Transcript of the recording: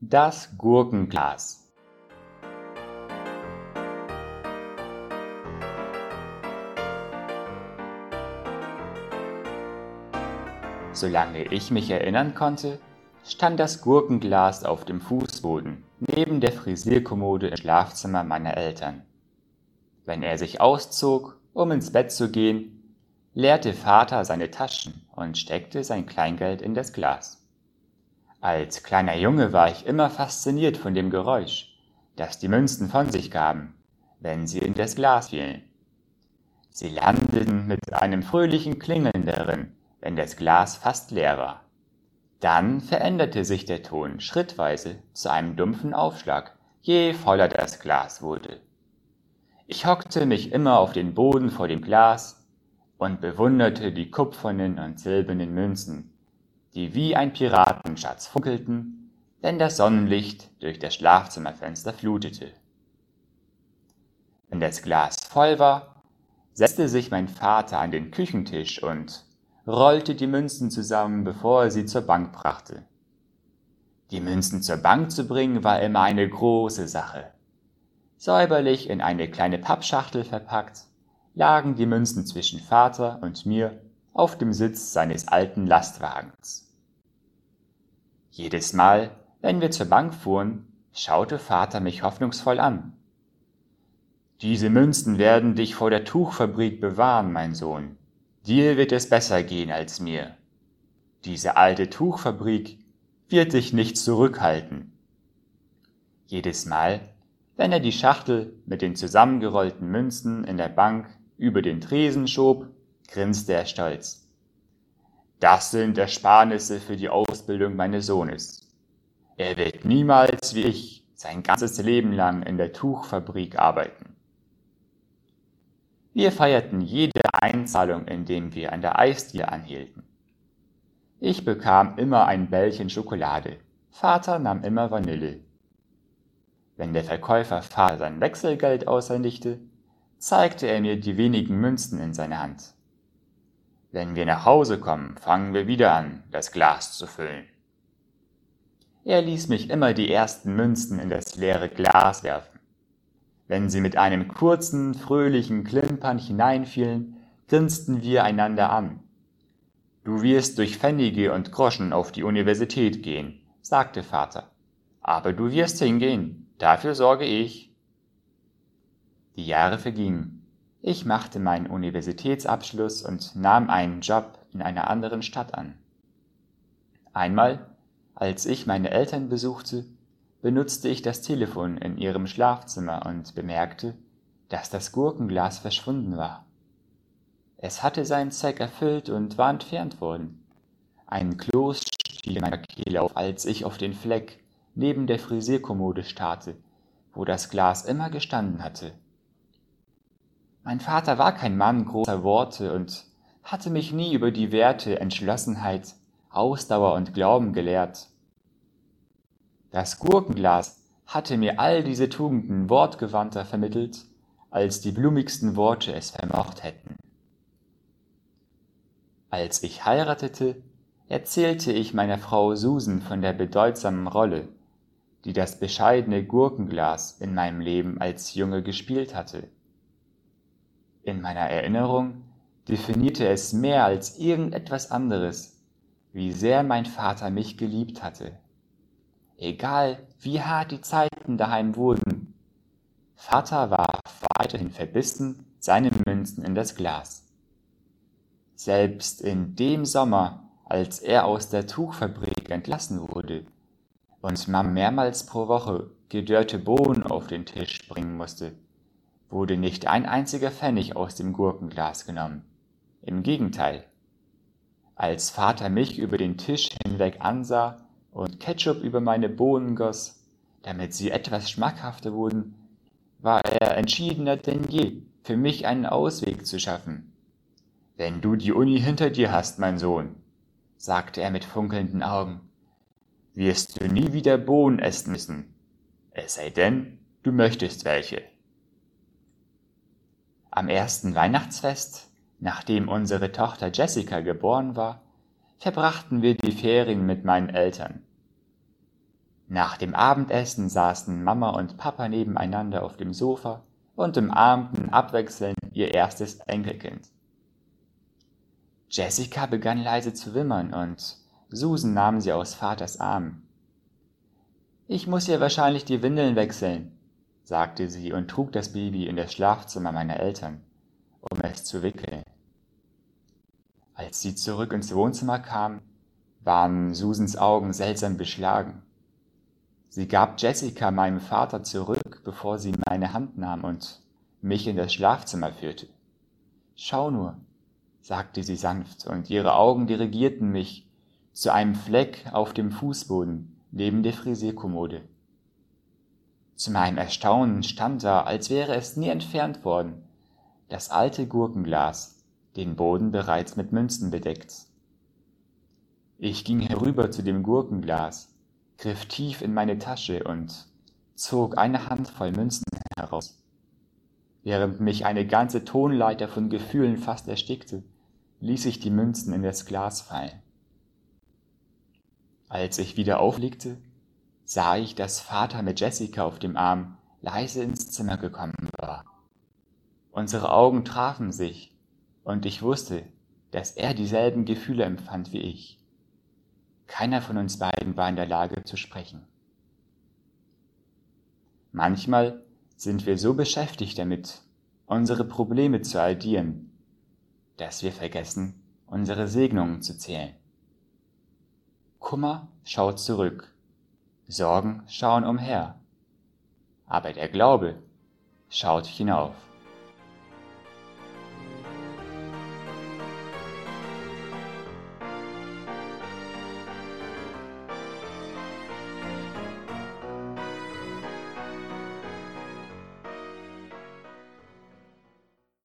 Das Gurkenglas Solange ich mich erinnern konnte, stand das Gurkenglas auf dem Fußboden neben der Frisierkommode im Schlafzimmer meiner Eltern. Wenn er sich auszog, um ins Bett zu gehen, leerte Vater seine Taschen und steckte sein Kleingeld in das Glas. Als kleiner Junge war ich immer fasziniert von dem Geräusch, das die Münzen von sich gaben, wenn sie in das Glas fielen. Sie landeten mit einem fröhlichen Klingeln darin, wenn das Glas fast leer war. Dann veränderte sich der Ton schrittweise zu einem dumpfen Aufschlag, je voller das Glas wurde. Ich hockte mich immer auf den Boden vor dem Glas und bewunderte die kupfernen und silbernen Münzen, die wie ein Piratenschatz funkelten, wenn das Sonnenlicht durch das Schlafzimmerfenster flutete. Wenn das Glas voll war, setzte sich mein Vater an den Küchentisch und rollte die Münzen zusammen, bevor er sie zur Bank brachte. Die Münzen zur Bank zu bringen war immer eine große Sache. Säuberlich in eine kleine Pappschachtel verpackt, lagen die Münzen zwischen Vater und mir auf dem Sitz seines alten Lastwagens. Jedes Mal, wenn wir zur Bank fuhren, schaute Vater mich hoffnungsvoll an. Diese Münzen werden dich vor der Tuchfabrik bewahren, mein Sohn, Dir wird es besser gehen als mir. Diese alte Tuchfabrik wird dich nicht zurückhalten. Jedes Mal, wenn er die Schachtel mit den zusammengerollten Münzen in der Bank über den Tresen schob, grinste er stolz. Das sind Ersparnisse für die Ausbildung meines Sohnes. Er wird niemals wie ich sein ganzes Leben lang in der Tuchfabrik arbeiten. Wir feierten jede Einzahlung, indem wir an der Eisdiele anhielten. Ich bekam immer ein Bällchen Schokolade, Vater nahm immer Vanille. Wenn der Verkäufer Vater sein Wechselgeld aushändigte, zeigte er mir die wenigen Münzen in seine Hand. Wenn wir nach Hause kommen, fangen wir wieder an, das Glas zu füllen. Er ließ mich immer die ersten Münzen in das leere Glas werfen. Wenn sie mit einem kurzen, fröhlichen Klimpern hineinfielen, grinsten wir einander an. Du wirst durch Pfennige und Groschen auf die Universität gehen, sagte Vater. Aber du wirst hingehen, dafür sorge ich. Die Jahre vergingen. Ich machte meinen Universitätsabschluss und nahm einen Job in einer anderen Stadt an. Einmal, als ich meine Eltern besuchte, benutzte ich das Telefon in ihrem Schlafzimmer und bemerkte, dass das Gurkenglas verschwunden war. Es hatte seinen Zweck erfüllt und war entfernt worden. Ein Kloß stieg in meiner Kehle auf, als ich auf den Fleck neben der Frisierkommode starrte, wo das Glas immer gestanden hatte. Mein Vater war kein Mann großer Worte und hatte mich nie über die Werte Entschlossenheit, Ausdauer und Glauben gelehrt. Das Gurkenglas hatte mir all diese Tugenden wortgewandter vermittelt, als die blumigsten Worte es vermocht hätten. Als ich heiratete, erzählte ich meiner Frau Susan von der bedeutsamen Rolle, die das bescheidene Gurkenglas in meinem Leben als Junge gespielt hatte. In meiner Erinnerung definierte es mehr als irgendetwas anderes, wie sehr mein Vater mich geliebt hatte egal wie hart die Zeiten daheim wurden. Vater warf weiterhin verbissen seine Münzen in das Glas. Selbst in dem Sommer, als er aus der Tuchfabrik entlassen wurde und Mom mehrmals pro Woche gedörrte Bohnen auf den Tisch bringen musste, wurde nicht ein einziger Pfennig aus dem Gurkenglas genommen. Im Gegenteil. Als Vater mich über den Tisch hinweg ansah, und Ketchup über meine Bohnen goss, damit sie etwas schmackhafter wurden, war er entschiedener denn je, für mich einen Ausweg zu schaffen. Wenn du die Uni hinter dir hast, mein Sohn, sagte er mit funkelnden Augen, wirst du nie wieder Bohnen essen müssen, es sei denn, du möchtest welche. Am ersten Weihnachtsfest, nachdem unsere Tochter Jessica geboren war, verbrachten wir die Ferien mit meinen Eltern. Nach dem Abendessen saßen Mama und Papa nebeneinander auf dem Sofa und umarmten abwechselnd ihr erstes Enkelkind. Jessica begann leise zu wimmern und Susan nahm sie aus Vaters Arm. Ich muss ihr wahrscheinlich die Windeln wechseln, sagte sie und trug das Baby in das Schlafzimmer meiner Eltern, um es zu wickeln. Als sie zurück ins Wohnzimmer kam, waren Susans Augen seltsam beschlagen. Sie gab Jessica meinem Vater zurück, bevor sie meine Hand nahm und mich in das Schlafzimmer führte. Schau nur, sagte sie sanft, und ihre Augen dirigierten mich zu einem Fleck auf dem Fußboden neben der Frisierkommode. Zu meinem Erstaunen stand da, als wäre es nie entfernt worden, das alte Gurkenglas, den Boden bereits mit Münzen bedeckt. Ich ging herüber zu dem Gurkenglas, griff tief in meine Tasche und zog eine Handvoll Münzen heraus. Während mich eine ganze Tonleiter von Gefühlen fast erstickte, ließ ich die Münzen in das Glas fallen. Als ich wieder auflegte, sah ich, dass Vater mit Jessica auf dem Arm leise ins Zimmer gekommen war. Unsere Augen trafen sich, und ich wusste, dass er dieselben Gefühle empfand wie ich. Keiner von uns beiden war in der Lage zu sprechen. Manchmal sind wir so beschäftigt damit, unsere Probleme zu addieren, dass wir vergessen, unsere Segnungen zu zählen. Kummer schaut zurück, Sorgen schauen umher, aber der Glaube schaut hinauf.